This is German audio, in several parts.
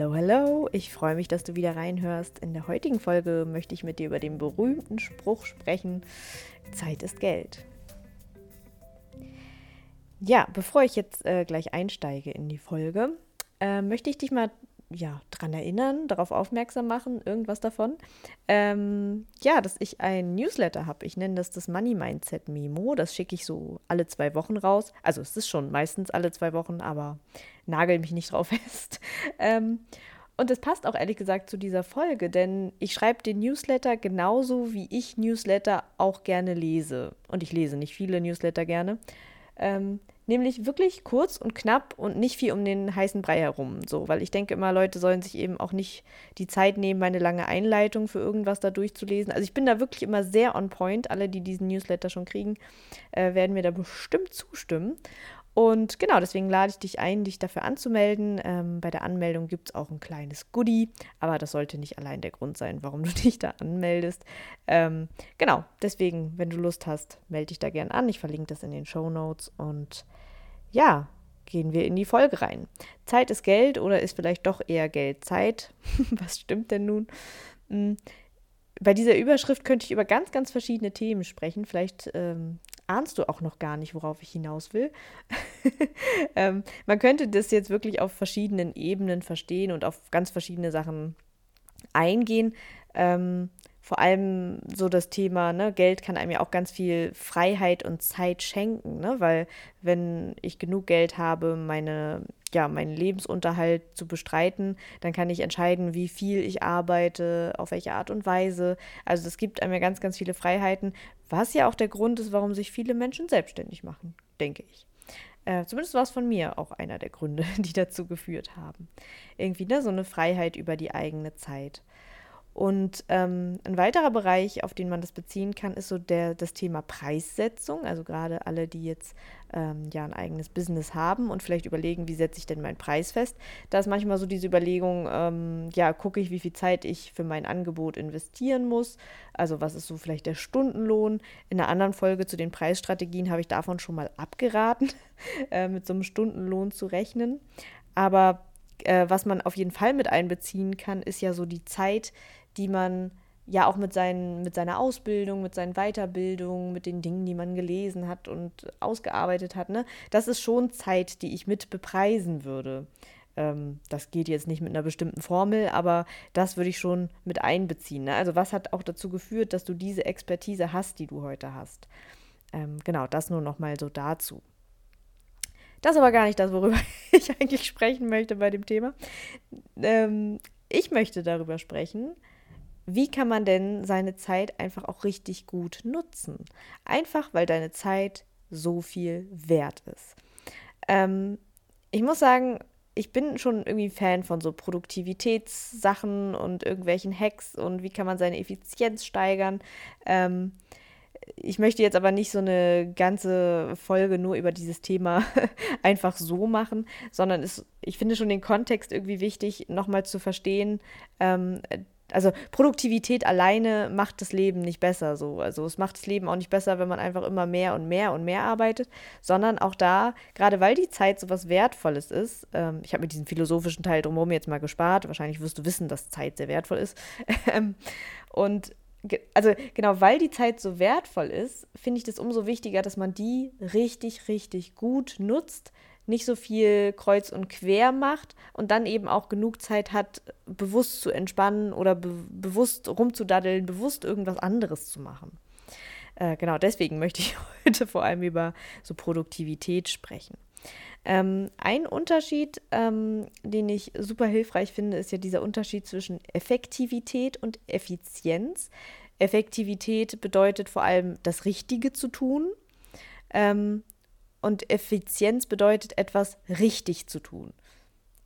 Hallo, hallo, ich freue mich, dass du wieder reinhörst. In der heutigen Folge möchte ich mit dir über den berühmten Spruch sprechen, Zeit ist Geld. Ja, bevor ich jetzt äh, gleich einsteige in die Folge, äh, möchte ich dich mal ja, daran erinnern, darauf aufmerksam machen, irgendwas davon. Ähm, ja, dass ich ein Newsletter habe. Ich nenne das das Money Mindset Memo. Das schicke ich so alle zwei Wochen raus. Also es ist schon meistens alle zwei Wochen, aber nagel mich nicht drauf fest. Ähm, und das passt auch ehrlich gesagt zu dieser Folge, denn ich schreibe den Newsletter genauso, wie ich Newsletter auch gerne lese. Und ich lese nicht viele Newsletter gerne. Ähm, nämlich wirklich kurz und knapp und nicht viel um den heißen Brei herum. So, weil ich denke immer, Leute sollen sich eben auch nicht die Zeit nehmen, meine lange Einleitung für irgendwas da durchzulesen. Also ich bin da wirklich immer sehr on point. Alle, die diesen Newsletter schon kriegen, äh, werden mir da bestimmt zustimmen. Und genau, deswegen lade ich dich ein, dich dafür anzumelden. Ähm, bei der Anmeldung gibt es auch ein kleines Goodie, aber das sollte nicht allein der Grund sein, warum du dich da anmeldest. Ähm, genau, deswegen, wenn du Lust hast, melde dich da gern an. Ich verlinke das in den Show Notes und ja, gehen wir in die Folge rein. Zeit ist Geld oder ist vielleicht doch eher Geld Zeit? Was stimmt denn nun? Hm, bei dieser Überschrift könnte ich über ganz, ganz verschiedene Themen sprechen. Vielleicht ähm, ahnst du auch noch gar nicht, worauf ich hinaus will. ähm, man könnte das jetzt wirklich auf verschiedenen Ebenen verstehen und auf ganz verschiedene Sachen eingehen. Ähm, vor allem so das Thema, ne, Geld kann einem ja auch ganz viel Freiheit und Zeit schenken, ne? Weil wenn ich genug Geld habe, meine, ja, meinen Lebensunterhalt zu bestreiten, dann kann ich entscheiden, wie viel ich arbeite, auf welche Art und Weise. Also es gibt einem ja ganz, ganz viele Freiheiten, was ja auch der Grund ist, warum sich viele Menschen selbstständig machen, denke ich. Äh, zumindest war es von mir auch einer der Gründe, die dazu geführt haben. Irgendwie, ne, so eine Freiheit über die eigene Zeit. Und ähm, ein weiterer Bereich, auf den man das beziehen kann, ist so der, das Thema Preissetzung. Also gerade alle, die jetzt ähm, ja ein eigenes Business haben und vielleicht überlegen, wie setze ich denn meinen Preis fest. Da ist manchmal so diese Überlegung, ähm, ja, gucke ich, wie viel Zeit ich für mein Angebot investieren muss. Also was ist so vielleicht der Stundenlohn. In einer anderen Folge zu den Preisstrategien habe ich davon schon mal abgeraten, äh, mit so einem Stundenlohn zu rechnen. Aber äh, was man auf jeden Fall mit einbeziehen kann, ist ja so die Zeit, die man ja auch mit, seinen, mit seiner Ausbildung, mit seinen Weiterbildungen, mit den Dingen, die man gelesen hat und ausgearbeitet hat, ne, das ist schon Zeit, die ich mit bepreisen würde. Ähm, das geht jetzt nicht mit einer bestimmten Formel, aber das würde ich schon mit einbeziehen. Ne? Also was hat auch dazu geführt, dass du diese Expertise hast, die du heute hast? Ähm, genau, das nur noch mal so dazu. Das ist aber gar nicht das, worüber ich eigentlich sprechen möchte bei dem Thema. Ähm, ich möchte darüber sprechen, wie kann man denn seine Zeit einfach auch richtig gut nutzen? Einfach, weil deine Zeit so viel wert ist. Ähm, ich muss sagen, ich bin schon irgendwie Fan von so Produktivitätssachen und irgendwelchen Hacks und wie kann man seine Effizienz steigern. Ähm, ich möchte jetzt aber nicht so eine ganze Folge nur über dieses Thema einfach so machen, sondern es, ich finde schon den Kontext irgendwie wichtig, nochmal zu verstehen. Ähm, also Produktivität alleine macht das Leben nicht besser so. Also es macht das Leben auch nicht besser, wenn man einfach immer mehr und mehr und mehr arbeitet, sondern auch da, gerade weil die Zeit so was Wertvolles ist, ähm, ich habe mir diesen philosophischen Teil drumherum jetzt mal gespart, wahrscheinlich wirst du wissen, dass Zeit sehr wertvoll ist. Ähm, und also genau, weil die Zeit so wertvoll ist, finde ich das umso wichtiger, dass man die richtig, richtig gut nutzt, nicht so viel kreuz und quer macht und dann eben auch genug Zeit hat, bewusst zu entspannen oder be bewusst rumzudaddeln, bewusst irgendwas anderes zu machen. Äh, genau, deswegen möchte ich heute vor allem über so Produktivität sprechen. Ähm, ein Unterschied, ähm, den ich super hilfreich finde, ist ja dieser Unterschied zwischen Effektivität und Effizienz. Effektivität bedeutet vor allem das Richtige zu tun. Ähm, und Effizienz bedeutet etwas richtig zu tun.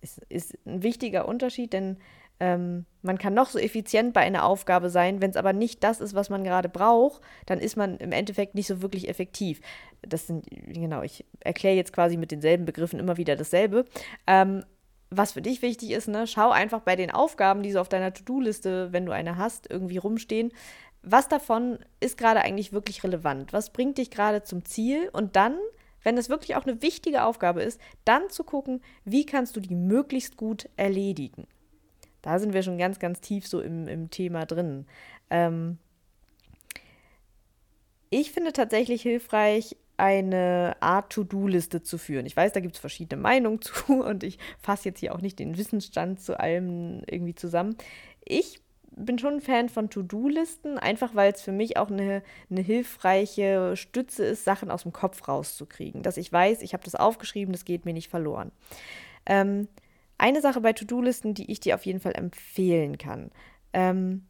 Ist, ist ein wichtiger Unterschied, denn ähm, man kann noch so effizient bei einer Aufgabe sein, wenn es aber nicht das ist, was man gerade braucht, dann ist man im Endeffekt nicht so wirklich effektiv. Das sind, genau, ich erkläre jetzt quasi mit denselben Begriffen immer wieder dasselbe. Ähm, was für dich wichtig ist, ne, schau einfach bei den Aufgaben, die so auf deiner To-Do-Liste, wenn du eine hast, irgendwie rumstehen, was davon ist gerade eigentlich wirklich relevant? Was bringt dich gerade zum Ziel? Und dann, wenn es wirklich auch eine wichtige Aufgabe ist, dann zu gucken, wie kannst du die möglichst gut erledigen. Da sind wir schon ganz, ganz tief so im, im Thema drin. Ähm, ich finde tatsächlich hilfreich, eine Art To-Do-Liste zu führen. Ich weiß, da gibt es verschiedene Meinungen zu und ich fasse jetzt hier auch nicht den Wissensstand zu allem irgendwie zusammen. Ich bin schon ein Fan von To-Do-Listen, einfach weil es für mich auch eine, eine hilfreiche Stütze ist, Sachen aus dem Kopf rauszukriegen. Dass ich weiß, ich habe das aufgeschrieben, das geht mir nicht verloren. Ähm, eine Sache bei To-Do-Listen, die ich dir auf jeden Fall empfehlen kann. Ähm,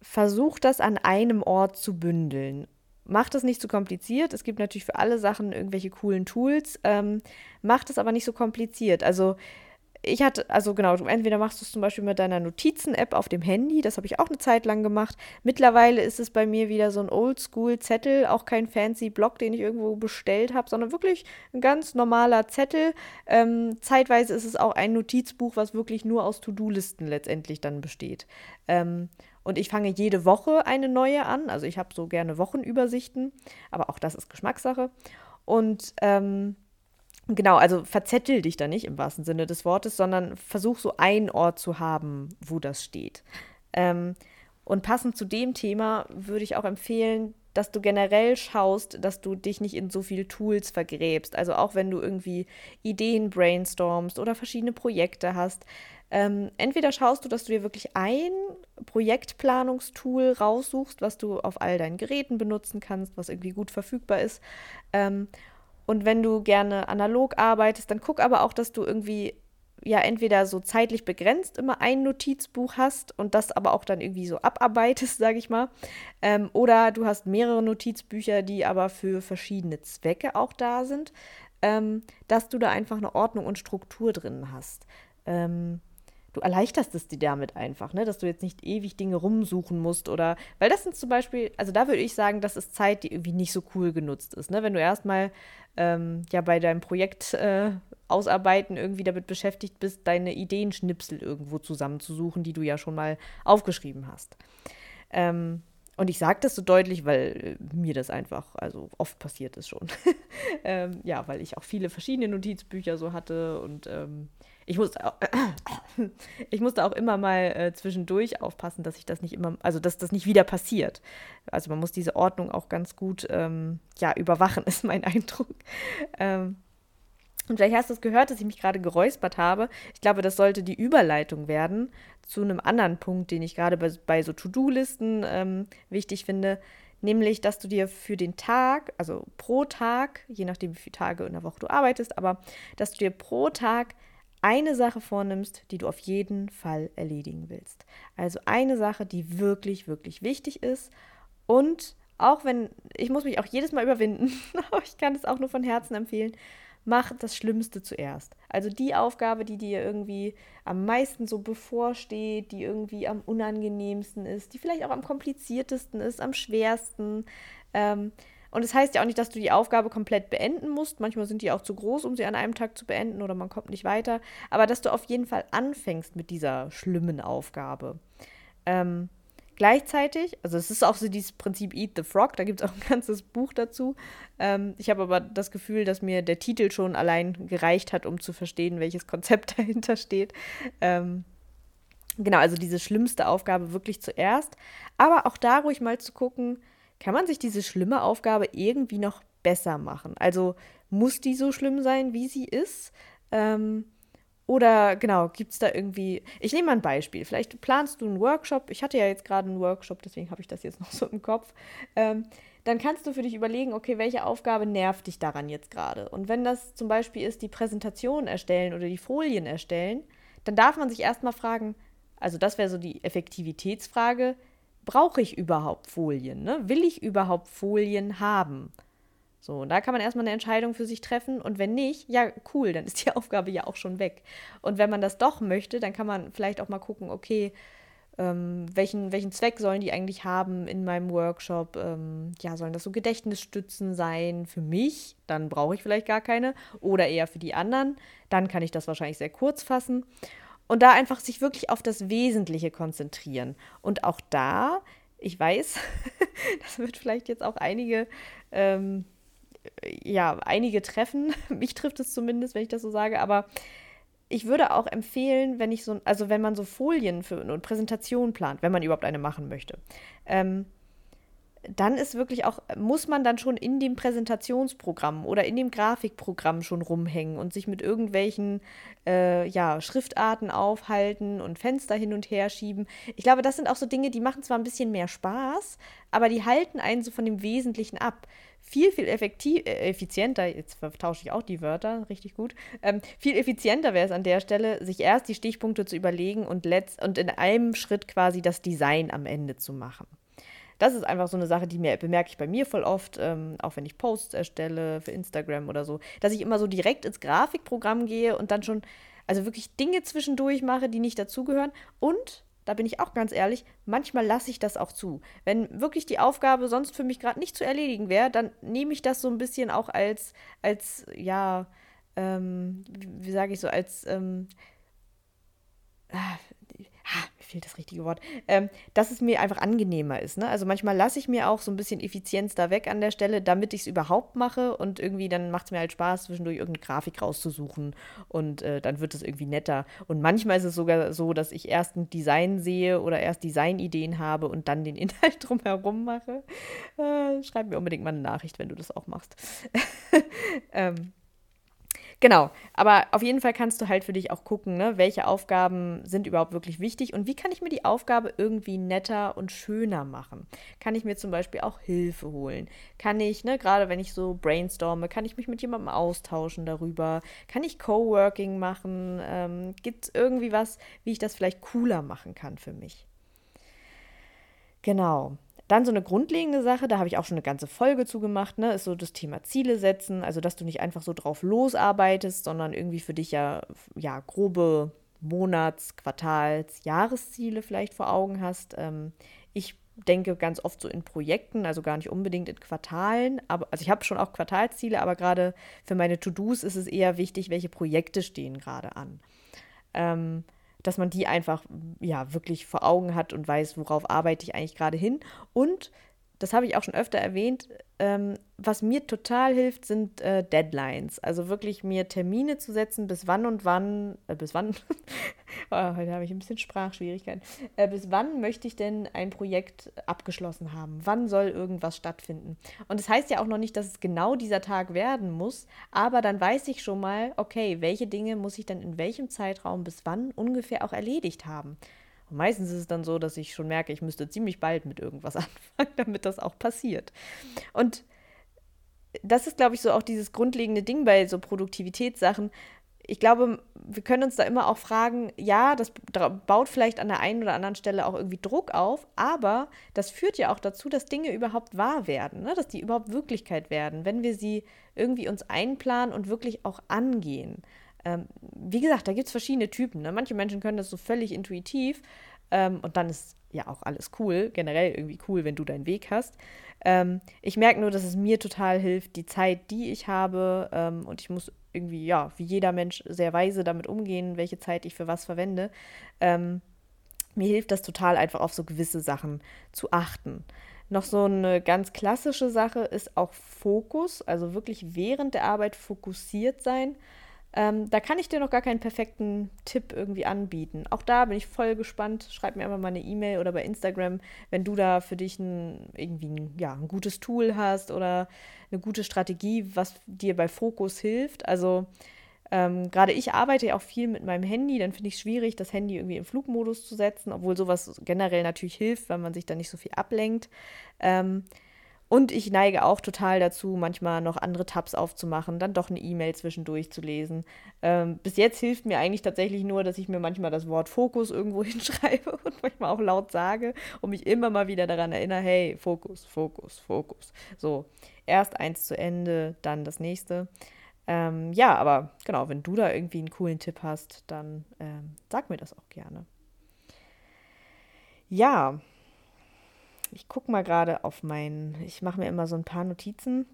versuch das an einem Ort zu bündeln. Mach das nicht zu kompliziert. Es gibt natürlich für alle Sachen irgendwelche coolen Tools. Ähm, mach das aber nicht so kompliziert. Also ich hatte, also genau, entweder machst du es zum Beispiel mit deiner Notizen-App auf dem Handy, das habe ich auch eine Zeit lang gemacht. Mittlerweile ist es bei mir wieder so ein Oldschool-Zettel, auch kein fancy Block, den ich irgendwo bestellt habe, sondern wirklich ein ganz normaler Zettel. Ähm, zeitweise ist es auch ein Notizbuch, was wirklich nur aus To-Do-Listen letztendlich dann besteht. Ähm, und ich fange jede Woche eine neue an. Also ich habe so gerne Wochenübersichten, aber auch das ist Geschmackssache. Und ähm, genau, also verzettel dich da nicht im wahrsten Sinne des Wortes, sondern versuch so einen Ort zu haben, wo das steht. Ähm, und passend zu dem Thema würde ich auch empfehlen, dass du generell schaust, dass du dich nicht in so viele Tools vergräbst. Also auch wenn du irgendwie Ideen brainstormst oder verschiedene Projekte hast, ähm, entweder schaust du, dass du dir wirklich ein Projektplanungstool raussuchst, was du auf all deinen Geräten benutzen kannst, was irgendwie gut verfügbar ist. Ähm, und wenn du gerne analog arbeitest, dann guck aber auch, dass du irgendwie ja entweder so zeitlich begrenzt immer ein Notizbuch hast und das aber auch dann irgendwie so abarbeitest, sage ich mal. Ähm, oder du hast mehrere Notizbücher, die aber für verschiedene Zwecke auch da sind, ähm, dass du da einfach eine Ordnung und Struktur drin hast. Ähm, du erleichterst es dir damit einfach, ne? dass du jetzt nicht ewig Dinge rumsuchen musst oder, weil das sind zum Beispiel, also da würde ich sagen, das ist Zeit, die irgendwie nicht so cool genutzt ist, ne? wenn du erstmal ähm, ja bei deinem Projekt äh, ausarbeiten irgendwie damit beschäftigt bist, deine Ideenschnipsel irgendwo zusammenzusuchen, die du ja schon mal aufgeschrieben hast. Ähm, und ich sage das so deutlich, weil äh, mir das einfach, also oft passiert ist schon. ähm, ja, weil ich auch viele verschiedene Notizbücher so hatte und ähm, ich musste auch, ich musste auch immer mal äh, zwischendurch aufpassen, dass ich das nicht immer, also dass das nicht wieder passiert. Also man muss diese Ordnung auch ganz gut ähm, ja, überwachen, ist mein Eindruck. Ähm, und vielleicht hast du es gehört, dass ich mich gerade geräuspert habe. Ich glaube, das sollte die Überleitung werden zu einem anderen Punkt, den ich gerade bei, bei so To-Do-Listen ähm, wichtig finde. Nämlich, dass du dir für den Tag, also pro Tag, je nachdem, wie viele Tage in der Woche du arbeitest, aber dass du dir pro Tag eine Sache vornimmst, die du auf jeden Fall erledigen willst. Also eine Sache, die wirklich, wirklich wichtig ist. Und auch wenn, ich muss mich auch jedes Mal überwinden, aber ich kann es auch nur von Herzen empfehlen, mach das Schlimmste zuerst. Also die Aufgabe, die dir irgendwie am meisten so bevorsteht, die irgendwie am unangenehmsten ist, die vielleicht auch am kompliziertesten ist, am schwersten. Ähm, und es das heißt ja auch nicht, dass du die Aufgabe komplett beenden musst. Manchmal sind die auch zu groß, um sie an einem Tag zu beenden oder man kommt nicht weiter. Aber dass du auf jeden Fall anfängst mit dieser schlimmen Aufgabe. Ähm, gleichzeitig, also es ist auch so dieses Prinzip Eat the Frog, da gibt es auch ein ganzes Buch dazu. Ähm, ich habe aber das Gefühl, dass mir der Titel schon allein gereicht hat, um zu verstehen, welches Konzept dahinter steht. Ähm, genau, also diese schlimmste Aufgabe wirklich zuerst. Aber auch da ruhig mal zu gucken, kann man sich diese schlimme Aufgabe irgendwie noch besser machen? Also muss die so schlimm sein, wie sie ist? Ähm, oder genau, gibt es da irgendwie. Ich nehme mal ein Beispiel. Vielleicht planst du einen Workshop. Ich hatte ja jetzt gerade einen Workshop, deswegen habe ich das jetzt noch so im Kopf. Ähm, dann kannst du für dich überlegen, okay, welche Aufgabe nervt dich daran jetzt gerade? Und wenn das zum Beispiel ist, die Präsentation erstellen oder die Folien erstellen, dann darf man sich erstmal fragen, also das wäre so die Effektivitätsfrage, brauche ich überhaupt Folien? Ne? Will ich überhaupt Folien haben? So, und da kann man erstmal eine Entscheidung für sich treffen. Und wenn nicht, ja, cool, dann ist die Aufgabe ja auch schon weg. Und wenn man das doch möchte, dann kann man vielleicht auch mal gucken, okay, ähm, welchen, welchen Zweck sollen die eigentlich haben in meinem Workshop? Ähm, ja, sollen das so Gedächtnisstützen sein für mich? Dann brauche ich vielleicht gar keine. Oder eher für die anderen. Dann kann ich das wahrscheinlich sehr kurz fassen. Und da einfach sich wirklich auf das Wesentliche konzentrieren. Und auch da, ich weiß, das wird vielleicht jetzt auch einige, ähm, ja, einige treffen. Mich trifft es zumindest, wenn ich das so sage, aber ich würde auch empfehlen, wenn ich so, also wenn man so Folien für eine Präsentation plant, wenn man überhaupt eine machen möchte, ähm, dann ist wirklich auch, muss man dann schon in dem Präsentationsprogramm oder in dem Grafikprogramm schon rumhängen und sich mit irgendwelchen äh, ja, Schriftarten aufhalten und Fenster hin und her schieben. Ich glaube, das sind auch so Dinge, die machen zwar ein bisschen mehr Spaß, aber die halten einen so von dem Wesentlichen ab. Viel, viel effektiv, äh, effizienter, jetzt vertausche ich auch die Wörter, richtig gut, ähm, viel effizienter wäre es an der Stelle, sich erst die Stichpunkte zu überlegen und, letzt, und in einem Schritt quasi das Design am Ende zu machen das ist einfach so eine Sache, die mir bemerke ich bei mir voll oft, ähm, auch wenn ich Posts erstelle für Instagram oder so, dass ich immer so direkt ins Grafikprogramm gehe und dann schon, also wirklich Dinge zwischendurch mache, die nicht dazugehören. Und, da bin ich auch ganz ehrlich, manchmal lasse ich das auch zu. Wenn wirklich die Aufgabe sonst für mich gerade nicht zu erledigen wäre, dann nehme ich das so ein bisschen auch als, als, ja, ähm, wie, sage ich so, als, ähm, mir fehlt das richtige Wort, ähm, dass es mir einfach angenehmer ist. Ne? Also manchmal lasse ich mir auch so ein bisschen Effizienz da weg an der Stelle, damit ich es überhaupt mache und irgendwie dann macht es mir halt Spaß, zwischendurch irgendeine Grafik rauszusuchen und äh, dann wird es irgendwie netter. Und manchmal ist es sogar so, dass ich erst ein Design sehe oder erst Designideen habe und dann den Inhalt drumherum mache. Äh, schreib mir unbedingt mal eine Nachricht, wenn du das auch machst. ähm, Genau, aber auf jeden Fall kannst du halt für dich auch gucken, ne, welche Aufgaben sind überhaupt wirklich wichtig und wie kann ich mir die Aufgabe irgendwie netter und schöner machen. Kann ich mir zum Beispiel auch Hilfe holen? Kann ich, ne, gerade wenn ich so brainstorme, kann ich mich mit jemandem austauschen darüber? Kann ich Coworking machen? Ähm, Gibt es irgendwie was, wie ich das vielleicht cooler machen kann für mich? Genau. Dann so eine grundlegende Sache, da habe ich auch schon eine ganze Folge zu gemacht, ne, ist so das Thema Ziele setzen, also dass du nicht einfach so drauf losarbeitest, sondern irgendwie für dich ja, ja grobe Monats-, Quartals-, Jahresziele vielleicht vor Augen hast. Ähm, ich denke ganz oft so in Projekten, also gar nicht unbedingt in Quartalen, aber also ich habe schon auch Quartalsziele, aber gerade für meine To-Dos ist es eher wichtig, welche Projekte stehen gerade an. Ähm, dass man die einfach ja wirklich vor Augen hat und weiß, worauf arbeite ich eigentlich gerade hin. Und das habe ich auch schon öfter erwähnt, ähm, was mir total hilft, sind äh, Deadlines. Also wirklich mir Termine zu setzen, bis wann und wann, äh, bis wann, oh, heute habe ich ein bisschen Sprachschwierigkeiten, äh, bis wann möchte ich denn ein Projekt abgeschlossen haben? Wann soll irgendwas stattfinden? Und das heißt ja auch noch nicht, dass es genau dieser Tag werden muss, aber dann weiß ich schon mal, okay, welche Dinge muss ich dann in welchem Zeitraum bis wann ungefähr auch erledigt haben. Und meistens ist es dann so, dass ich schon merke, ich müsste ziemlich bald mit irgendwas anfangen, damit das auch passiert. Und das ist, glaube ich, so auch dieses grundlegende Ding bei so Produktivitätssachen. Ich glaube, wir können uns da immer auch fragen, ja, das baut vielleicht an der einen oder anderen Stelle auch irgendwie Druck auf, aber das führt ja auch dazu, dass Dinge überhaupt wahr werden, ne? dass die überhaupt Wirklichkeit werden, wenn wir sie irgendwie uns einplanen und wirklich auch angehen. Ähm, wie gesagt, da gibt es verschiedene Typen. Ne? Manche Menschen können das so völlig intuitiv ähm, und dann ist ja auch alles cool, generell irgendwie cool, wenn du deinen Weg hast. Ähm, ich merke nur, dass es mir total hilft, die Zeit, die ich habe ähm, und ich muss irgendwie, ja, wie jeder Mensch sehr weise damit umgehen, welche Zeit ich für was verwende. Ähm, mir hilft das total einfach auf so gewisse Sachen zu achten. Noch so eine ganz klassische Sache ist auch Fokus, also wirklich während der Arbeit fokussiert sein. Ähm, da kann ich dir noch gar keinen perfekten Tipp irgendwie anbieten. Auch da bin ich voll gespannt. Schreib mir einfach mal eine E-Mail oder bei Instagram, wenn du da für dich ein, irgendwie ein, ja, ein gutes Tool hast oder eine gute Strategie, was dir bei Fokus hilft. Also ähm, gerade ich arbeite ja auch viel mit meinem Handy, dann finde ich es schwierig, das Handy irgendwie im Flugmodus zu setzen, obwohl sowas generell natürlich hilft, weil man sich da nicht so viel ablenkt. Ähm, und ich neige auch total dazu, manchmal noch andere Tabs aufzumachen, dann doch eine E-Mail zwischendurch zu lesen. Ähm, bis jetzt hilft mir eigentlich tatsächlich nur, dass ich mir manchmal das Wort Fokus irgendwo hinschreibe und manchmal auch laut sage und mich immer mal wieder daran erinnere, hey, Fokus, Fokus, Fokus. So, erst eins zu Ende, dann das nächste. Ähm, ja, aber genau, wenn du da irgendwie einen coolen Tipp hast, dann ähm, sag mir das auch gerne. Ja, ich gucke mal gerade auf meinen, ich mache mir immer so ein paar Notizen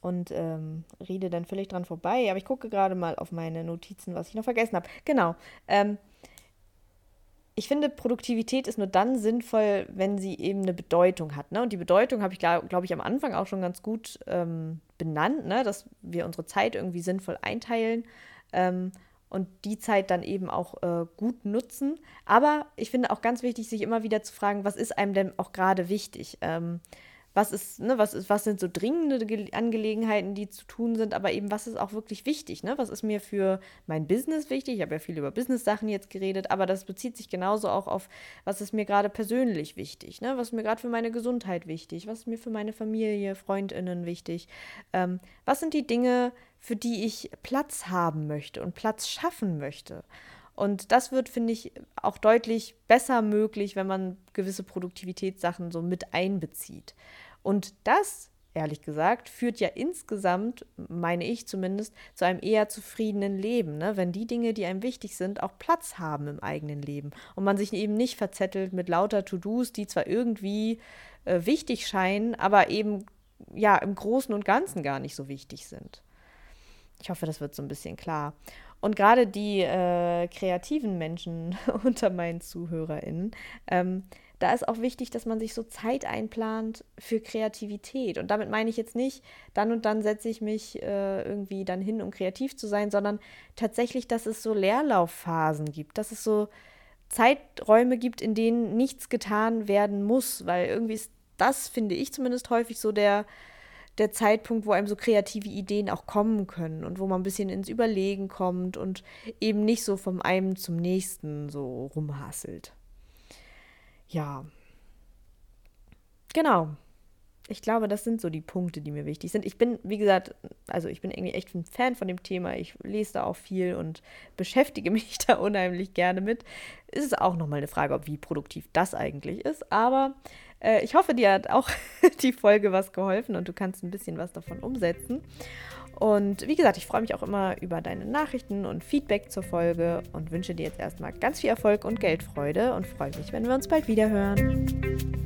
und ähm, rede dann völlig dran vorbei. Aber ich gucke gerade mal auf meine Notizen, was ich noch vergessen habe. Genau. Ähm, ich finde, Produktivität ist nur dann sinnvoll, wenn sie eben eine Bedeutung hat. Ne? Und die Bedeutung habe ich, glaube glaub ich, am Anfang auch schon ganz gut ähm, benannt, ne? dass wir unsere Zeit irgendwie sinnvoll einteilen. Ähm, und die Zeit dann eben auch äh, gut nutzen. Aber ich finde auch ganz wichtig, sich immer wieder zu fragen, was ist einem denn auch gerade wichtig? Ähm, was ist, ne, was ist, was sind so dringende Angelegenheiten, die zu tun sind, aber eben, was ist auch wirklich wichtig, ne? Was ist mir für mein Business wichtig? Ich habe ja viel über Business-Sachen jetzt geredet, aber das bezieht sich genauso auch auf, was ist mir gerade persönlich wichtig, ne? Was ist mir gerade für meine Gesundheit wichtig? Was ist mir für meine Familie, FreundInnen wichtig? Ähm, was sind die Dinge, für die ich Platz haben möchte und Platz schaffen möchte? Und das wird, finde ich, auch deutlich besser möglich, wenn man gewisse Produktivitätssachen so mit einbezieht. Und das, ehrlich gesagt, führt ja insgesamt, meine ich zumindest, zu einem eher zufriedenen Leben, ne? wenn die Dinge, die einem wichtig sind, auch Platz haben im eigenen Leben und man sich eben nicht verzettelt mit lauter To-Dos, die zwar irgendwie äh, wichtig scheinen, aber eben ja im Großen und Ganzen gar nicht so wichtig sind. Ich hoffe, das wird so ein bisschen klar. Und gerade die äh, kreativen Menschen unter meinen ZuhörerInnen, ähm, da ist auch wichtig, dass man sich so Zeit einplant für Kreativität. Und damit meine ich jetzt nicht, dann und dann setze ich mich äh, irgendwie dann hin, um kreativ zu sein, sondern tatsächlich, dass es so Leerlaufphasen gibt, dass es so Zeiträume gibt, in denen nichts getan werden muss, weil irgendwie ist das, finde ich zumindest häufig so der, der Zeitpunkt, wo einem so kreative Ideen auch kommen können und wo man ein bisschen ins Überlegen kommt und eben nicht so vom einen zum nächsten so rumhasselt. Ja. Genau. Ich glaube, das sind so die Punkte, die mir wichtig sind. Ich bin, wie gesagt, also ich bin irgendwie echt ein Fan von dem Thema. Ich lese da auch viel und beschäftige mich da unheimlich gerne mit. Es ist auch nochmal eine Frage, ob wie produktiv das eigentlich ist. Aber äh, ich hoffe, dir hat auch die Folge was geholfen und du kannst ein bisschen was davon umsetzen. Und wie gesagt, ich freue mich auch immer über deine Nachrichten und Feedback zur Folge und wünsche dir jetzt erstmal ganz viel Erfolg und Geldfreude und freue mich, wenn wir uns bald wieder hören.